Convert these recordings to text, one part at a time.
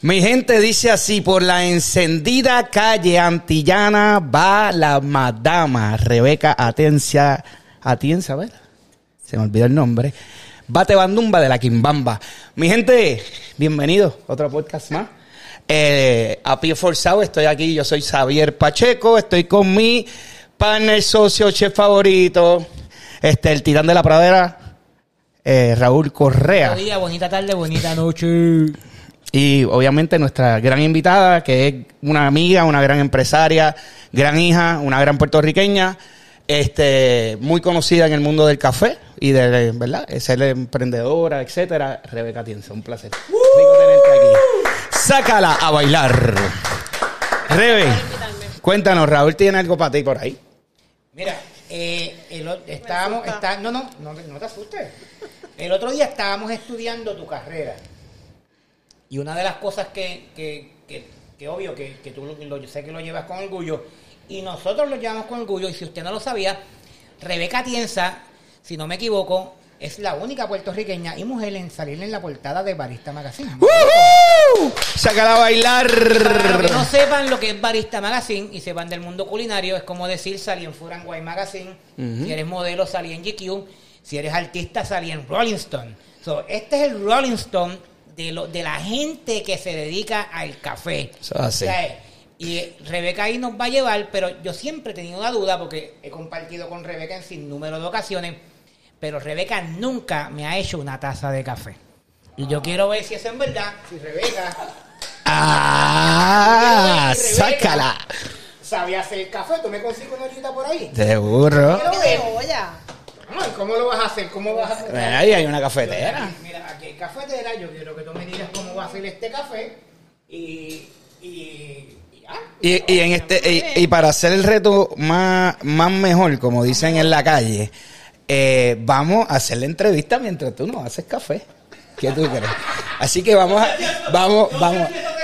Mi gente dice así, por la encendida calle antillana va la madama Rebeca Atencia, Atienza, ¿verdad? Se me olvidó el nombre. Bate Bandumba de la Quimbamba. Mi gente, bienvenidos a otro podcast más. Eh, a pie forzado, estoy aquí, yo soy Xavier Pacheco, estoy con mi partner, socio, chef favorito, este, el titán de la pradera, eh, Raúl Correa. Buenos días, bonita tarde, bonita noche. Y obviamente nuestra gran invitada, que es una amiga, una gran empresaria, gran hija, una gran puertorriqueña, este, muy conocida en el mundo del café y de, ¿verdad? Es Ser emprendedora, etcétera. Rebeca Tienza, un placer. Rico tenerte aquí. Sácala a bailar. Rebe, cuéntanos, Raúl tiene algo para ti por ahí. Mira, eh, el estábamos, está, no, no, no, no te asustes. El otro día estábamos estudiando tu carrera. Y una de las cosas que, que, que, que obvio, que, que tú lo, yo sé que lo llevas con orgullo, y nosotros lo llevamos con orgullo, y si usted no lo sabía, Rebeca Tienza, si no me equivoco, es la única puertorriqueña y mujer en salir en la portada de Barista Magazine. ¡Woohoo! Sácala a bailar. Para que no sepan lo que es Barista Magazine y sepan del mundo culinario, es como decir salí en Wine Magazine, si eres modelo salí en GQ, si eres artista salí en Rolling Stone. So, este es el Rolling Stone de, lo, de la gente que se dedica al café. Eso es así. O sea, y Rebeca ahí nos va a llevar, pero yo siempre he tenido la duda porque he compartido con Rebeca en sin número de ocasiones, pero Rebeca nunca me ha hecho una taza de café. Y yo quiero ver si eso es verdad, si Rebeca Ah, Rebeca. sácala. sabía hacer café. ¿Tú me consigues una ollita por ahí? Seguro. Quiero ver. Ay, ¿Cómo lo vas a hacer? ¿Cómo vas a hacer? Mira, ahí hay una cafetera. Mira, aquí hay cafetera. Yo quiero que tú me digas cómo va a hacer este café. Y. Y. Y, y en este y, y para hacer el reto más, más mejor, como dicen en la calle, eh, vamos a hacer la entrevista mientras tú nos haces café. ¿Qué tú crees? Así que vamos a, vamos, vamos.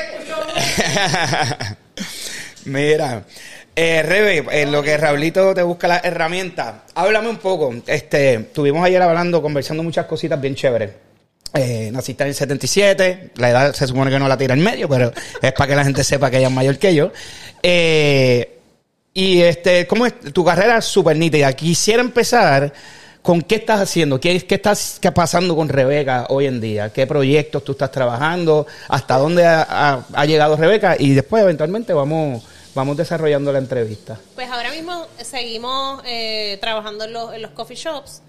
Mira, eh, Rebe, en lo que Raulito te busca las herramientas, háblame un poco. Este, estuvimos ayer hablando, conversando muchas cositas bien chéveres. Eh, naciste en el 77, la edad se supone que no la tira en medio, pero es para que la gente sepa que ella es mayor que yo. Eh, y este, ¿cómo es? Tu carrera es súper nítida. Quisiera empezar con qué estás haciendo, qué, qué estás qué pasando con Rebeca hoy en día, qué proyectos tú estás trabajando, hasta dónde ha, ha- ha llegado Rebeca y después eventualmente vamos, vamos desarrollando la entrevista. Pues ahora mismo seguimos eh, trabajando en los, en los coffee shops.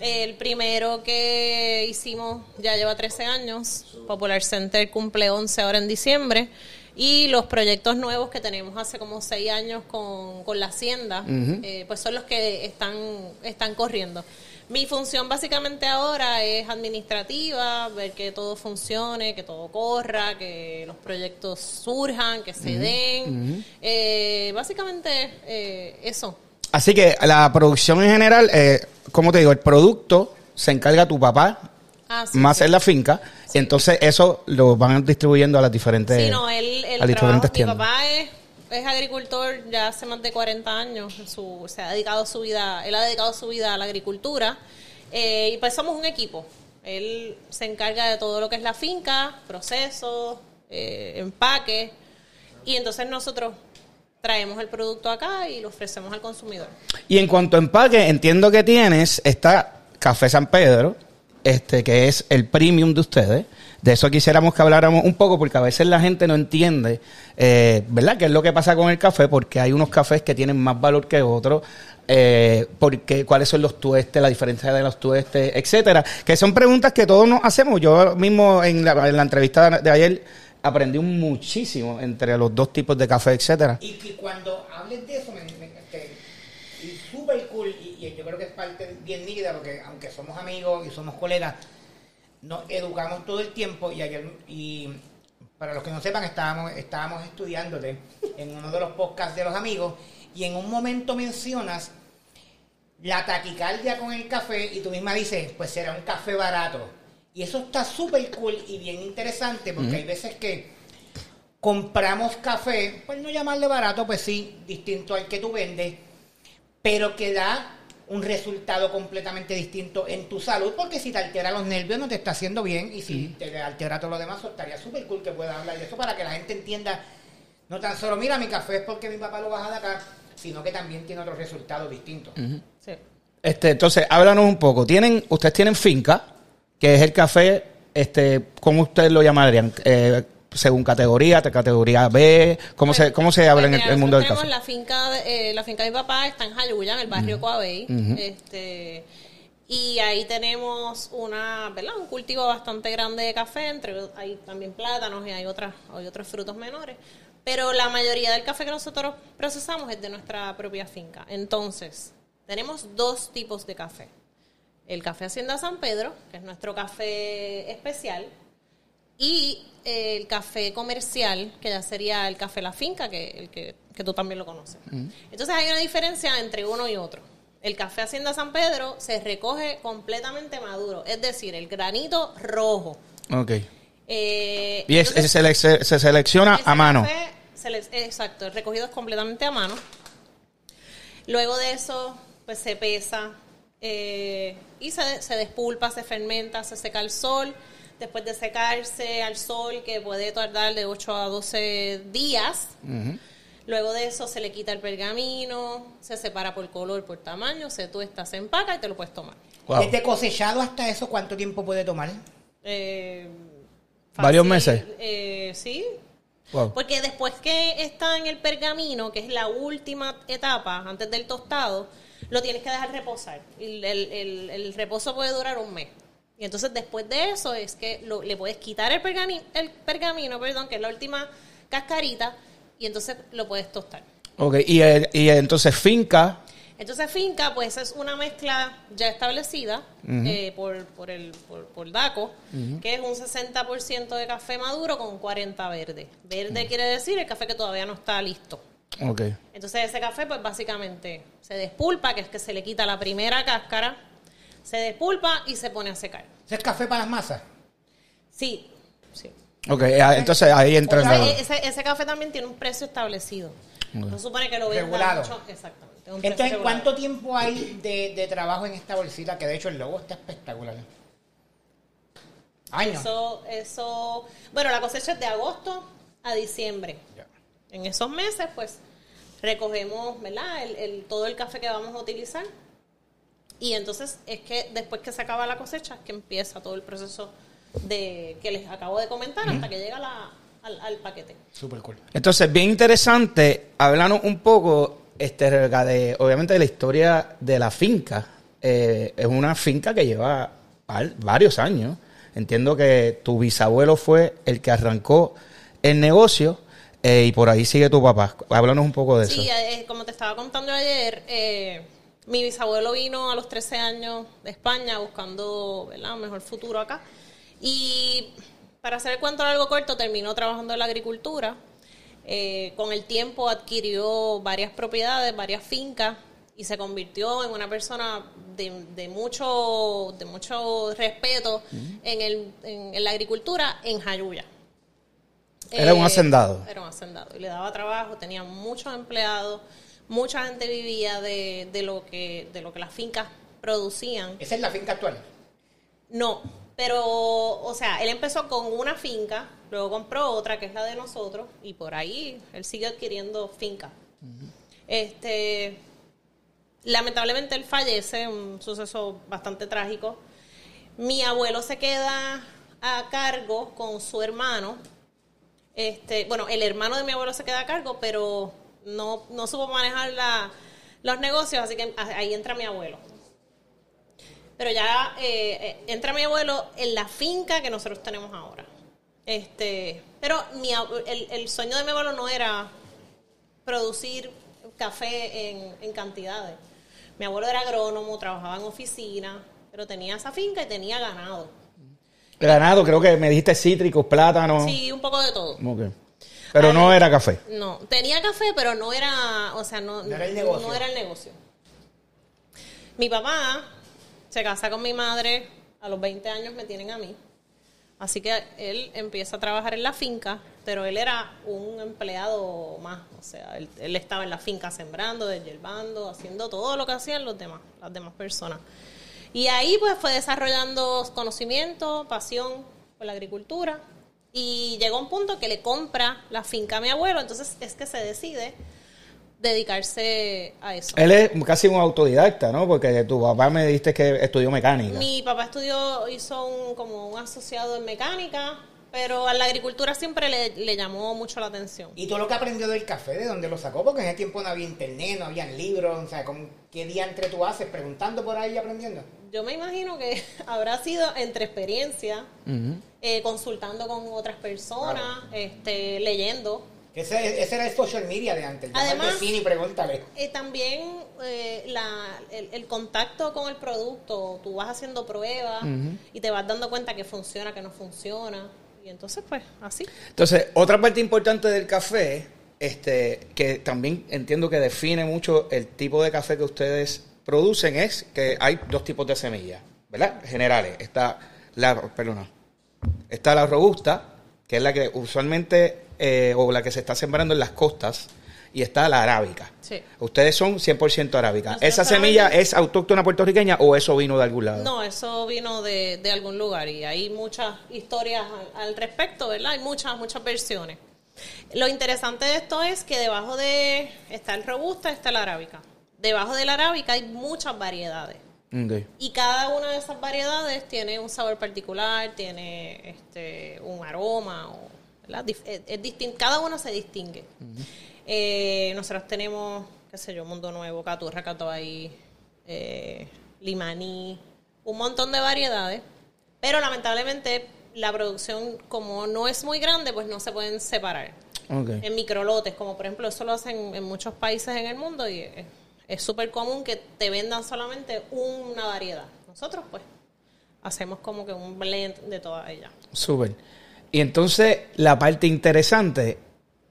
El primero que hicimos ya lleva 13 años. Popular Center cumple 11 ahora en diciembre. Y los proyectos nuevos que tenemos hace como 6 años con, con la Hacienda, eh, pues son los que están, están corriendo. Mi función básicamente ahora es administrativa, ver que todo funcione, que todo corra, que los proyectos surjan, que se den. Eh, básicamente eh, eso. Así que la producción en general, eh, como te digo, el producto se encarga tu papá, Ah, sí, más sí. en la finca, entonces eso lo van distribuyendo a las diferentes, Sí, no, él, a diferentes trabajo, mi tiendas. papá es, es agricultor ya hace más de 40 años, se ha dedicado su vida, él ha dedicado su vida a la agricultura eh, y pues somos un equipo. Él se encarga de todo lo que es la finca, procesos, eh, empaque y entonces nosotros traemos el producto acá y lo ofrecemos al consumidor. Y en cuanto a empaque, entiendo que tienes, está Café San Pedro, este que es el premium de ustedes. De eso quisiéramos que habláramos un poco, porque a veces la gente no entiende, eh, ¿verdad?, qué es lo que pasa con el café, porque hay unos cafés que tienen más valor que otros, eh, porque cuáles son los tuestes, la diferencia de los tuestes, etcétera, que son preguntas que todos nos hacemos. Yo mismo en la, en la entrevista de ayer aprendí muchísimo entre los dos tipos de café, etcétera. Y que cuando hables de eso, me, me- este, y súper cool, y, y yo creo que es parte bien nítida, porque aunque somos amigos y somos colegas, nos educamos todo el tiempo, y ayer, y para los que no sepan, estábamos, estábamos estudiándote en uno de los podcasts de los amigos, y en un momento mencionas la taquicardia con el café, y tú misma dices, pues será un café barato. Y eso está súper cool y bien interesante, porque hay veces que compramos café, pues no llamarle barato, pues sí, distinto al que tú vendes, pero que da un resultado completamente distinto en tu salud, porque si te altera los nervios no te está haciendo bien y si te altera todo lo demás, estaría súper cool que puedas hablar de eso para que la gente entienda, no tan solo, mira, mi café es porque mi papá lo baja de acá, sino que también tiene otros resultados distintos. Sí. Este, entonces, háblanos un poco. Tienen, ustedes tienen finca, que es el café, este, ¿cómo ustedes lo llamarían? Eh, según categoría, categoría B, ¿cómo se, cómo se habla en el, Pues el mundo del café? tenemos La finca, de- eh, la finca de mi papá está en Jayuya, en el barrio Coabey. este, y ahí tenemos una, ¿verdad? un cultivo bastante grande de café, entre hay también plátanos y hay otras, hay otros frutos menores. Pero la mayoría del café que nosotros procesamos es de nuestra propia finca. Entonces, tenemos dos tipos de café. El café Hacienda San Pedro, que es nuestro café especial, y el café comercial, que ya sería el café La Finca, que, el que, que tú también lo conoces. Entonces hay una diferencia entre uno y otro. El café Hacienda San Pedro se recoge completamente maduro, es decir, el granito rojo. Ok. Eh, Y es- entonces, se, se- se selecciona a mano. café se les- exacto, el recogido es completamente a mano. Luego de eso, pues se pesa eh, y se, se despulpa, se fermenta, se seca al sol. Después de secarse al sol, que puede tardar de 8 a 12 días. Luego de eso se le quita el pergamino, se separa por color, por tamaño, se tuesta, se empaca y te lo puedes tomar. Wow. Desde cosechado hasta eso, ¿cuánto tiempo puede tomar? Eh, ¿Varios meses? eh, sí, Wow. Porque después que está en el pergamino, que es la última etapa antes del tostado, lo tienes que dejar reposar. El- el reposo puede durar un mes. Y entonces después de eso es que lo- le puedes quitar el pergamino, el pergamino, perdón, que es la última cascarita, y entonces lo puedes tostar. Ok, y, eh, y entonces finca, Entonces finca, pues es una mezcla ya establecida eh, por, por, el, por, por DACO, que es un 60% de café maduro con 40 verde. Verde quiere decir el café que todavía no está listo. ok. Entonces ese café pues básicamente se despulpa, que es que se le quita la primera cáscara, se despulpa y se pone a secar. ¿Ese es café para las masas? Sí, sí. Ok, ah, entonces ahí entra O sea, el- ese, ese café también tiene un precio establecido. No supone que lo vendan Regulado. mucho. Exactamente. Entonces, regulado. ¿cuánto tiempo hay de, de trabajo en esta bolsita? Que de hecho el logo está espectacular. Años. Eso, eso, bueno, la cosecha es de agosto a diciembre. Ya. En esos meses, pues, recogemos, ¿verdad? El, el- todo el café que vamos a utilizar. Y entonces es que después que se acaba la cosecha, es que empieza todo el proceso de que les acabo de comentar hasta que llega la- al, al paquete. Super cool. Entonces, bien interesante, hablarnos un poco, este, de, obviamente, de la historia de la finca. Eh, es una finca que lleva var- varios años. Entiendo que tu bisabuelo fue el que arrancó el negocio eh, y por ahí sigue tu papá. Háblanos un poco de eso. Sí, eh, como te estaba contando ayer, eh, mi bisabuelo vino a los 13 años de España buscando ¿verdad? un mejor futuro acá. Y para hacer el cuento largo corto, terminó trabajando en la agricultura. Eh, con el tiempo adquirió varias propiedades, varias fincas y se convirtió en una persona de, de mucho de mucho respeto en, el, en, en la agricultura en Jayuya. Era un Eh, hacendado. Era un hacendado. Y le daba trabajo, tenía muchos empleados, mucha gente vivía de, de lo que de lo que las fincas producían. Esa es la finca actual. No, pero, o sea, él empezó con una finca, luego compró otra que es la de nosotros, y por ahí él sigue adquiriendo fincas. Este, lamentablemente él fallece, un suceso bastante trágico. Mi abuelo se queda a cargo con su hermano. Este, bueno, el hermano de mi abuelo se queda a cargo, pero no, no supo manejar la- los negocios, así que ahí entra mi abuelo. Pero ya eh, eh, entra mi abuelo en la finca que nosotros tenemos ahora. Este, pero mi el, el sueño de mi abuelo no era producir café en, en cantidades. Mi abuelo era agrónomo, trabajaba en oficina, pero tenía esa finca y tenía ganado. Ganado, creo que me dijiste cítricos, plátanos. Sí, un poco de todo. Pero no era café. No, tenía café, pero no era, o sea, no, No era el negocio. no era el negocio. Mi papá se casa con mi madre, a los 20 años me tienen a mí. Así que él empieza a trabajar en la finca, pero él era un empleado más, o sea, él, él estaba en la finca sembrando, desyerbando, haciendo todo lo que hacían los demás, las demás personas. Y ahí pues fue desarrollando conocimiento, pasión por la agricultura y llegó a un punto que le compra la finca a mi abuelo, entonces es que se decide dedicarse a eso. Él es casi un autodidacta, ¿no? Porque tu papá me dijiste que estudió mecánica. Mi papá estudió, hizo un, como un asociado en mecánica, pero a la agricultura siempre le, le llamó mucho la atención. Y todo lo que aprendió del café, ¿de dónde lo sacó? Porque en ese tiempo no había internet, no había libros, o sea, ¿con ¿qué día entre tú haces? Preguntando por ahí y aprendiendo. Yo me imagino que habrá sido entre experiencia, eh, consultando con otras personas, este, leyendo. Ese, ese era el social media de antes. Además- vecino y pregúntale. Eh, también eh, la, el, el contacto con el producto, tú vas haciendo pruebas y te vas dando cuenta que funciona, que no funciona. Y entonces, pues, así. Entonces, otra parte importante del café, este, que también entiendo que define mucho el tipo de café que ustedes producen, es que hay dos tipos de semillas, ¿verdad? Generales. Está la, perdona, está la robusta, que es la que usualmente, eh, o la que se está sembrando en las costas, y está la arábica. Sí. Ustedes son 100% arábica. Nosotros ¿Esa semilla es autóctona puertorriqueña o eso vino de algún lado? No, eso vino de, de algún lugar y hay muchas historias al, al respecto, ¿verdad? Hay muchas, muchas versiones. Lo interesante de esto es que debajo de está el robusta, está la arábica. Debajo de la arábica hay muchas variedades. Ok. Y cada una de esas variedades tiene un sabor particular, tiene este, un aroma, o, es, es distin- cada uno se distingue. Eh, nosotros tenemos, qué sé yo, Mundo Nuevo, Caturra, Catoay, eh, Limaní, un montón de variedades, pero lamentablemente la producción, como no es muy grande, pues no se pueden separar Ok. en microlotes, como por ejemplo eso lo hacen en muchos países en el mundo y es- es súper común que te vendan solamente una variedad. Nosotros pues hacemos como que un blend de todas ellas. Súper. Y entonces, la parte interesante,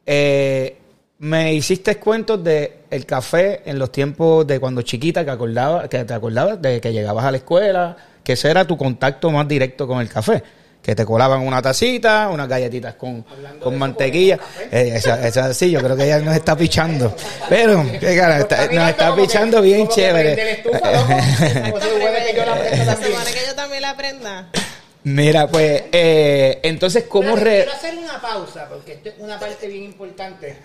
eh, me hiciste cuentos de el café en los tiempos de cuando chiquita que acordaba, que te acordabas de que llegabas a la escuela, que ese era tu contacto más directo con el café. Que te colaban una tacita, unas galletitas con, con mantequilla. Eh, esa, esa sí, yo creo que ella nos está pichando. Pero, qué cara, está- nos está que- pichando bien chévere. estufa, loco. Se supone que yo la aprendo Se también. supone que yo también la aprenda. Mira, pues, eh, entonces, ¿cómo re... Quiero hacer una pausa porque esto es una parte bien importante.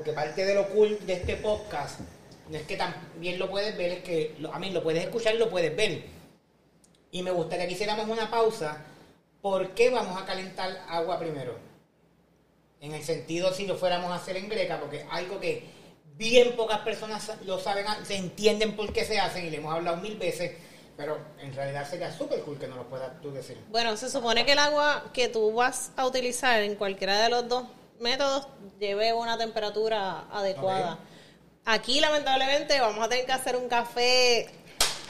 Porque parte de lo cool de este podcast no es que también lo puedes ver, es que a mí lo puedes escuchar y lo puedes ver. Y me gustaría que hiciéramos una pausa. ¿Por qué vamos a calentar agua primero? En el sentido si lo fuéramos a hacer en greca, porque algo que bien pocas personas lo saben, se entienden por qué se hacen y le hemos hablado mil veces, pero en realidad sería súper cool que nos lo puedas tú decir. Bueno, se supone que el agua que tú vas a utilizar en cualquiera de los dos métodos lleve una temperatura adecuada. Aquí, lamentablemente, vamos a tener que hacer un café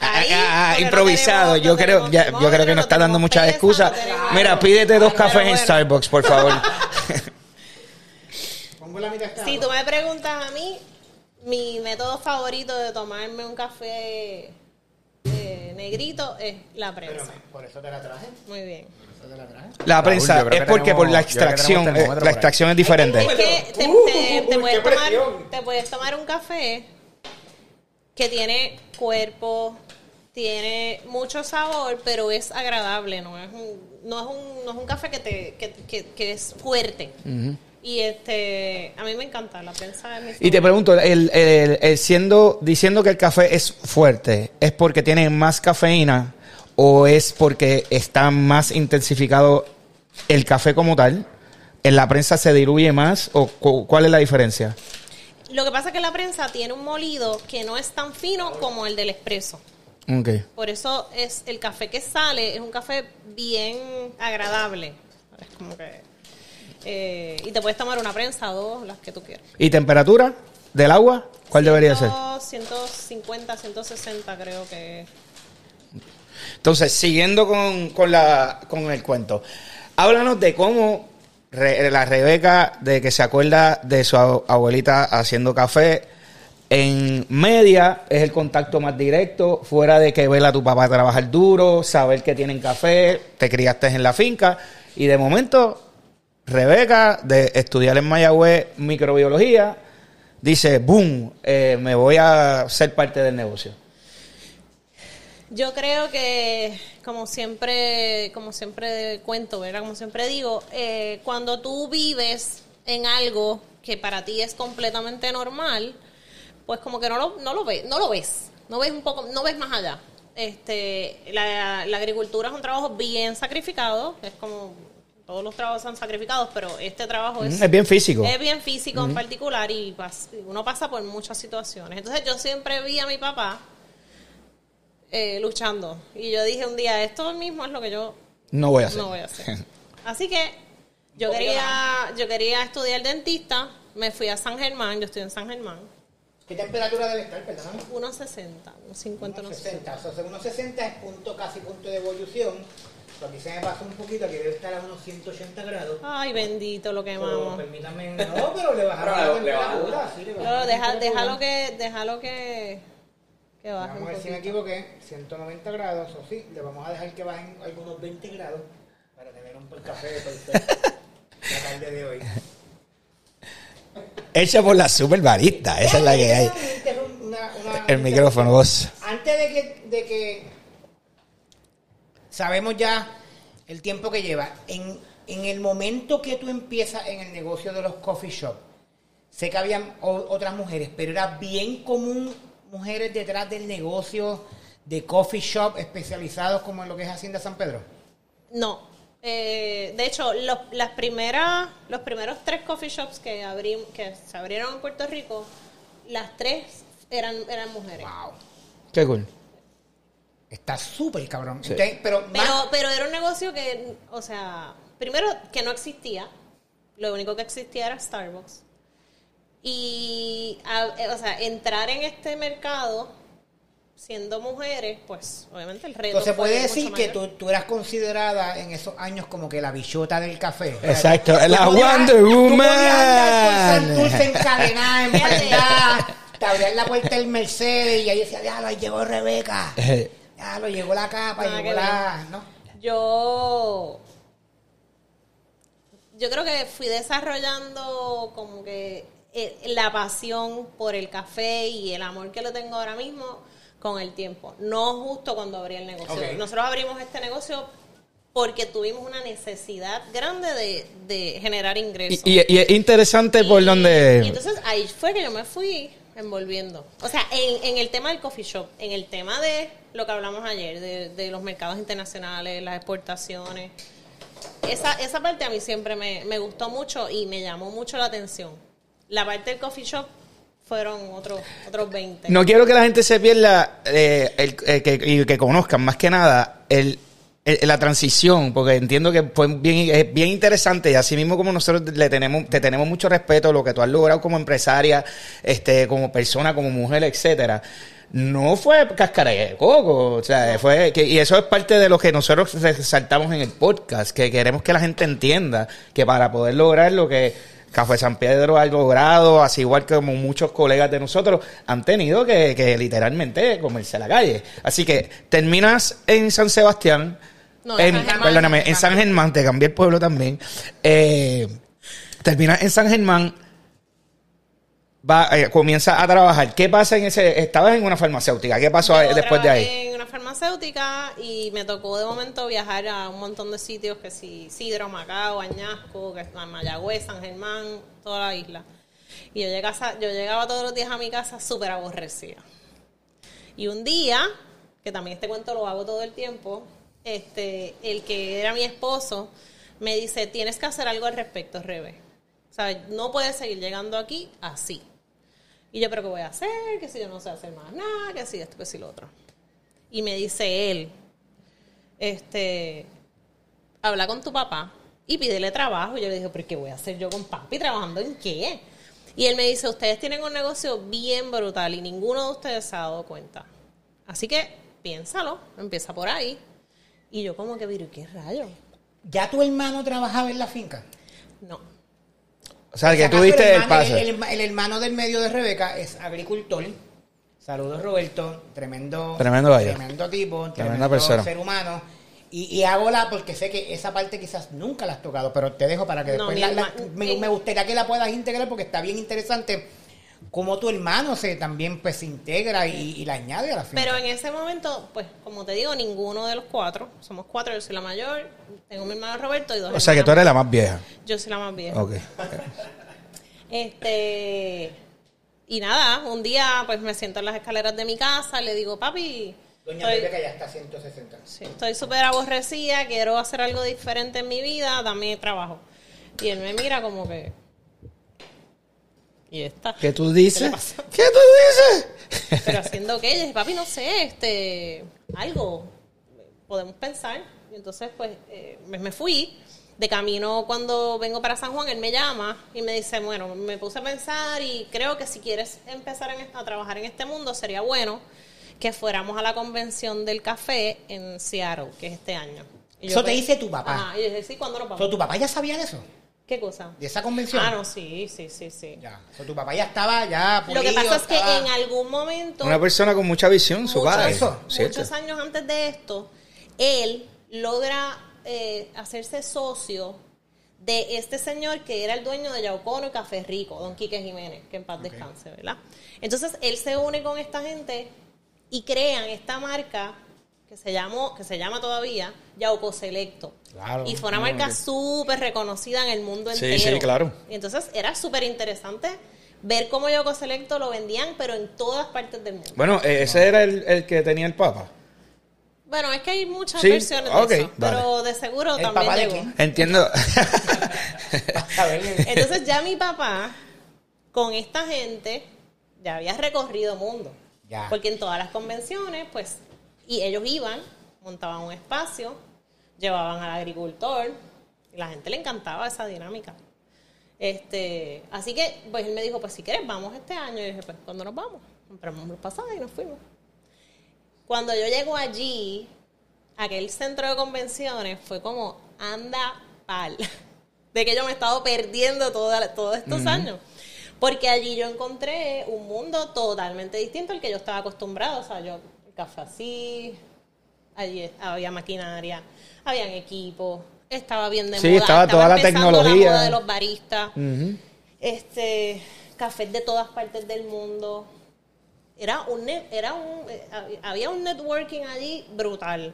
Ah, ahí, ah, no improvisado. tenemos- yo no creo, tenemos ya, yo creo que nos está dando muchas excusas. no Mira, pídete dos cafés en. Starbucks, por favor. Pongo la mitad de esta Si tú me preguntas a mí, mi método favorito de tomarme un café eh, negrito es la prensa. por eso te la traje. Muy bien. La Raúl, prensa es que porque por la extracción, eh, la extracción es diferente. Es que te, te- Uh, te puedes tomar, presión. te puedes tomar un café que tiene cuerpo, tiene mucho sabor, pero es agradable, no es un, no es un, no es un café que te, que, que- que es fuerte. Y este, a mí me encanta la prensa de mi Y te pregunto, el, el- el siendo, diciendo que el café es fuerte, ¿es porque tiene más cafeína o es porque está más intensificado el café como tal? ¿En la prensa se diluye más o cu- cuál es la diferencia? Lo que pasa es que la prensa tiene un molido que no es tan fino como el del expreso. Ok. Por eso es el café que sale, es un café bien agradable. Es como que. eh, y te puedes tomar una prensa o dos, las que tú quieras. ¿Y temperatura del agua? ¿Cuál debería ser? 150, 160 creo que. Entonces, siguiendo con, con la, con el cuento, háblanos de cómo Re- la Rebeca, de que se acuerda de su ab- abuelita haciendo café. En media es el contacto más directo, fuera de que ver a tu papá trabajar duro, saber que tienen café, te criaste en la finca Y de momento, Rebeca, de estudiar en Mayagüez microbiología, dice, boom, eh, me voy a ser parte del negocio. Yo creo que, como siempre, como siempre cuento, ¿verdad? Como siempre digo, eh, cuando tú vives en algo que para ti es completamente normal, pues como que no lo, no lo ves, no lo ves, no ves un poco, no ves más allá. Este, la, la agricultura es un trabajo bien sacrificado, es como todos los trabajos son sacrificados, pero este trabajo es, Mm, es bien físico. es bien físico en particular y uno pasa por muchas situaciones. Entonces yo siempre vi a mi papá eh, luchando y yo dije un día, esto mismo es lo que yo No voy a hacer. no voy a hacer. Así que yo quería, yo quería estudiar dentista, me fui a San Germán, yo estoy en San Germán, ¿Qué temperatura debe estar, perdóname? 1.60, 1.50, no sé. 60, o sea, unos 60 es punto, casi punto de evolución. Aquí se me pasó un poquito, aquí debe estar a unos 180 grados. Ay, bendito lo So, quemamos. permítame, no, pero le bajaron la le- le bajaron. temperatura. sí, le bajaron No, deja, déjalo que, déjalo que, que baje Vamos a ver si me equivoqué, 190 grados, o sí, le vamos a dejar que bajen algunos 20 grados para tener un buen café perfecto la tarde de hoy. Hecha por la super barista, esa es la que hay. Una- una- El micrófono, vos. Antes de que, de que sabemos ya el tiempo que lleva, en, en el momento que tú empiezas en el negocio de los coffee shop, sé que habían o- otras mujeres, pero era bien común mujeres detrás del negocio de coffee shop especializados como en lo que es Hacienda San Pedro. No. Eh, de hecho, los, las primeras, los primeros tres coffee shops que, abrí, que se abrieron en Puerto Rico, las tres eran, eran mujeres. Wow. Qué cool. Está súper cabrón. Sí. Pero, Pero, más- pero era un negocio que, o sea, primero que no existía. Lo único que existía era Starbucks. Y, a- eh, o sea, entrar en este mercado siendo mujeres, pues obviamente el reto. Entonces puede mucho decir que tú, tú eras considerada en esos años como que la bichota del café. Exacto, Tú la Wonder tú podías Woman. Santurce encadenada, te abrían la puerta del Mercedes y ahí decía, ya lo llegó Rebeca, ya lo llegó la capa, Nada llegó la... ¿no? Yo. Yo creo que fui desarrollando como que la pasión por el café y el amor que le tengo ahora mismo con el tiempo. No justo cuando abrí el negocio. Nosotros abrimos este negocio porque tuvimos una necesidad grande de, de generar ingresos. y, y- y es interesante por donde... y entonces ahí fue que yo me fui envolviendo. O sea, en, en el tema del coffee shop, en el tema de lo que hablamos ayer, de, de los mercados internacionales, las exportaciones. Esa, esa parte a mí siempre me, me gustó mucho y me llamó mucho la atención. La parte del coffee shop fueron otros otros 20. No quiero que la gente se pierda eh, el- eh, que, y que conozcan más que nada el, el- la transición, porque entiendo que fue bien, es bien interesante y así mismo como nosotros le tenemos, te tenemos mucho respeto a lo que tú has logrado como empresaria, este, como persona, como mujer, etcétera. No fue cáscara de coco, o sea, fue que, y eso es parte de lo que nosotros resaltamos en el podcast, que queremos que la gente entienda que para poder lograr lo que Café San Pedro ha logrado, así igual que como muchos colegas de nosotros, han tenido que, que literalmente comerse la calle. Así que terminas en San Sebastián, No, en en, San Germán. perdóname, en San Germán, te cambié el pueblo también. Eh, terminas en San Germán, va, eh, comienza a trabajar. ¿Qué pasa en ese? Estabas en una farmacéutica, ¿qué pasó Yo después de ahí? Farmacéutica y me tocó de momento viajar a un montón de sitios que sí, Sidro, Macao, Añasco, que Mayagüez, San Germán, toda la isla. Y yo llegaba, yo llegaba todos los días a mi casa súper aborrecida. Y un día, que también este cuento lo hago todo el tiempo, este, el que era mi esposo me dice, tienes que hacer algo al respecto, Rebe. Sea, no puedes seguir llegando aquí así. Y yo, ¿pero qué voy a hacer? Que si yo no sé hacer más nada, que si esto, que si lo otro. Y me dice él, este, habla con tu papá y pídele trabajo. Y yo le dije, ¿pero qué voy a hacer yo con papi? ¿Trabajando en qué? Y él me dice, ustedes tienen un negocio bien brutal y ninguno de ustedes se ha dado cuenta. Así que piénsalo, empieza por ahí. Y yo como que, pero ¿qué rayo? ¿Ya tu hermano trabajaba en la finca? No. O sea, que tú diste el hermano- paso. El, el- el hermano del medio de Rebeca es agricultor. Saludos Roberto, tremendo, Tremendo tremendo tipo, Tremenda tremendo persona. ser humano. Y, y hago la, porque sé que esa parte quizás nunca la has tocado, pero te dejo para que No, después la- la- me, me gustaría que la puedas integrar porque está bien interesante cómo tu hermano se también pues se integra y, y la añade a la finca. Pero en ese momento, pues, como te digo, ninguno de los cuatro, somos cuatro, yo soy la mayor, tengo mi hermano Roberto y dos O sea que tú eres la más vieja. Yo soy la más vieja. Ok. Este. Y nada, un día, pues me siento en las escaleras de mi casa, le digo, papi, Doña estoy- Rebeca ya está a 160. Sí, estoy súper aborrecida, quiero hacer algo diferente en mi vida, dame trabajo. Y él me mira como que... Y está. ¿Qué tú ¿Qué dices? ¿Qué tú dices? Pero haciendo qué? Yo dije, papi, no sé, este, algo, podemos pensar. Y entonces, pues, eh, me, me fui. De camino, cuando vengo para San Juan, él me llama y me dice, bueno, me puse a pensar y creo que si quieres empezar en a trabajar en este mundo, sería bueno que fuéramos a la convención del café en Seattle, que es este año. Y yo, Eso te dice tu papá. Ajá, y yo dije, sí, ¿cuándo nos vamos? ¿Tu papá ya sabía de eso? ¿Qué cosa? ¿De esa convención? Ah, no, sí, sí, sí, sí. Ya. So, tu papá ya estaba ya Lo que pulido, pasa es que estaba- en algún momento... Una persona con mucha visión, su muchos, padre. eso, ¿cierto? muchos años antes de esto, él logra eh, hacerse socio de este señor que era el dueño de Yaucono y Café Rico, don Quique Jiménez, que en paz descanse, ¿verdad? Entonces él se une con esta gente y crean esta marca que se llamó, que se llama todavía Yauco Selecto. Claro. Y fue una Ah, marca ok. súper reconocida en el mundo Sí, entero. sí, claro. Y entonces era súper interesante ver cómo Yauco Selecto lo vendían, pero en todas partes del mundo. Bueno, eh, ese era el, el que tenía el Papa. Bueno, es que hay muchas Sí, versiones de eso, vale. pero de seguro ¿El también de llegó. Entiendo. Entonces ya mi papá, con esta gente, ya había recorrido mundo. Ya. Porque en todas las convenciones, pues, y ellos iban, montaban un espacio, llevaban al agricultor, y la gente le encantaba esa dinámica. Este, así que, pues él me dijo, pues si quieres, vamos este año. Y yo dije, pues, ¿cuándo nos vamos? Compramos los pasajes y nos fuimos. Cuando yo llego allí, aquel centro de convenciones fue como, anda pal. De que yo me he estado perdiendo toda- todos estos años. Porque allí yo encontré un mundo totalmente distinto al que yo estaba acostumbrado. O sea, yo, café así, allí había maquinaria, habían equipos, estaba bien de Sí, moda. estaba toda la tecnología. La moda de los baristas Ujú. este cafés de todas partes del mundo era un era un eh, hab- había un networking allí brutal.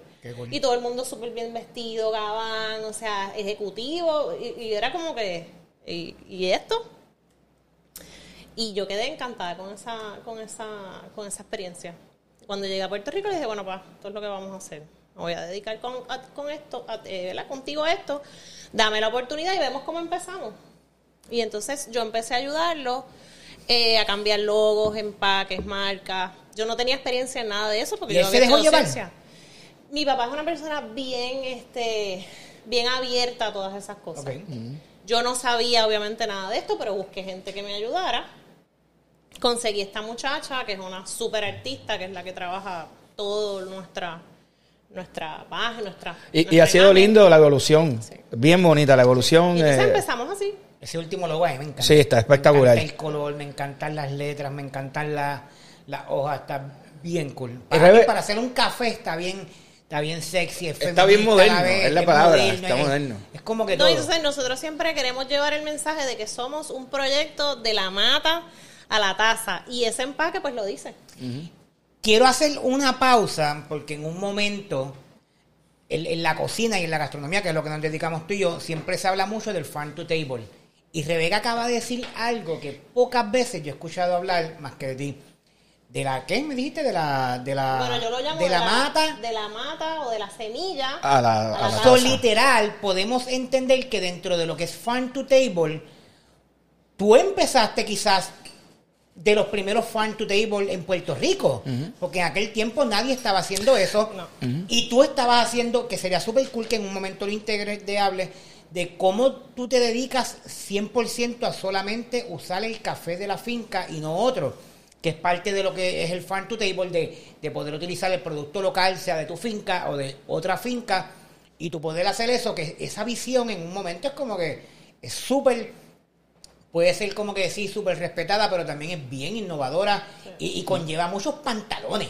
Y todo el mundo súper bien vestido gabán o sea ejecutivo y, y era como que y, y esto. Y yo quedé encantada con esa con esa con esa experiencia. Cuando llegué a Puerto Rico le dije bueno pa esto es lo que vamos a hacer. Me voy a dedicar con, a- con esto a- eh, contigo a esto. Dame la oportunidad y vemos cómo empezamos y entonces yo empecé a ayudarlo eh, a cambiar logos, empaques, marcas. Yo no tenía experiencia en nada de eso porque ¿Y yo no se había dejó llevar? Mi papá es una persona bien, este, bien abierta a todas esas cosas. Yo no sabía obviamente nada de esto, pero busqué gente que me ayudara. Conseguí esta muchacha, que es una súper artista, que es la que trabaja todo nuestra nuestra página, nuestra... Y, y nuestra ha sido lindo la evolución. Sí. Bien bonita la evolución. Y entonces eh, empezamos así. Ese último logo a mí me encanta. Sí, está espectacular. Me encanta el color, me encantan las letras, me encantan la- las hojas, está bien cool. Para, mí, para hacer un café está bien, está bien sexy, es Está bien moderno, la vez, es la palabra, está es- moderno. Es como que No, todo. entonces nosotros siempre queremos llevar el mensaje de que somos un proyecto de la mata a la taza. Y ese empaque pues lo dice. Quiero hacer una pausa porque en un momento en, en la cocina y en la gastronomía, que es lo que nos dedicamos tú y yo, siempre se habla mucho del farm to table. Y Rebeca acaba de decir algo que pocas veces yo he escuchado hablar más que de ti. ¿De la qué me dijiste? De la, de la, bueno, yo lo llamo de la, mata. De la mata o de la semilla. A la- a la. So, literal, podemos entender que dentro de lo que es farm to table, tú empezaste quizás de los primeros farm to table en Puerto Rico, porque en aquel tiempo nadie estaba haciendo eso, No. y tú estabas haciendo, que sería súper cool que en un momento lo integres de hable, de cómo tú te dedicas 100% a solamente usar el café de la finca y no otro, que es parte de lo que es el farm to table, de, de poder utilizar el producto local, sea de tu finca o de otra finca, y tú poder hacer eso, que esa visión en un momento es como que es súper puede ser como que sí, súper respetada, pero también es bien innovadora y, y conlleva muchos pantalones.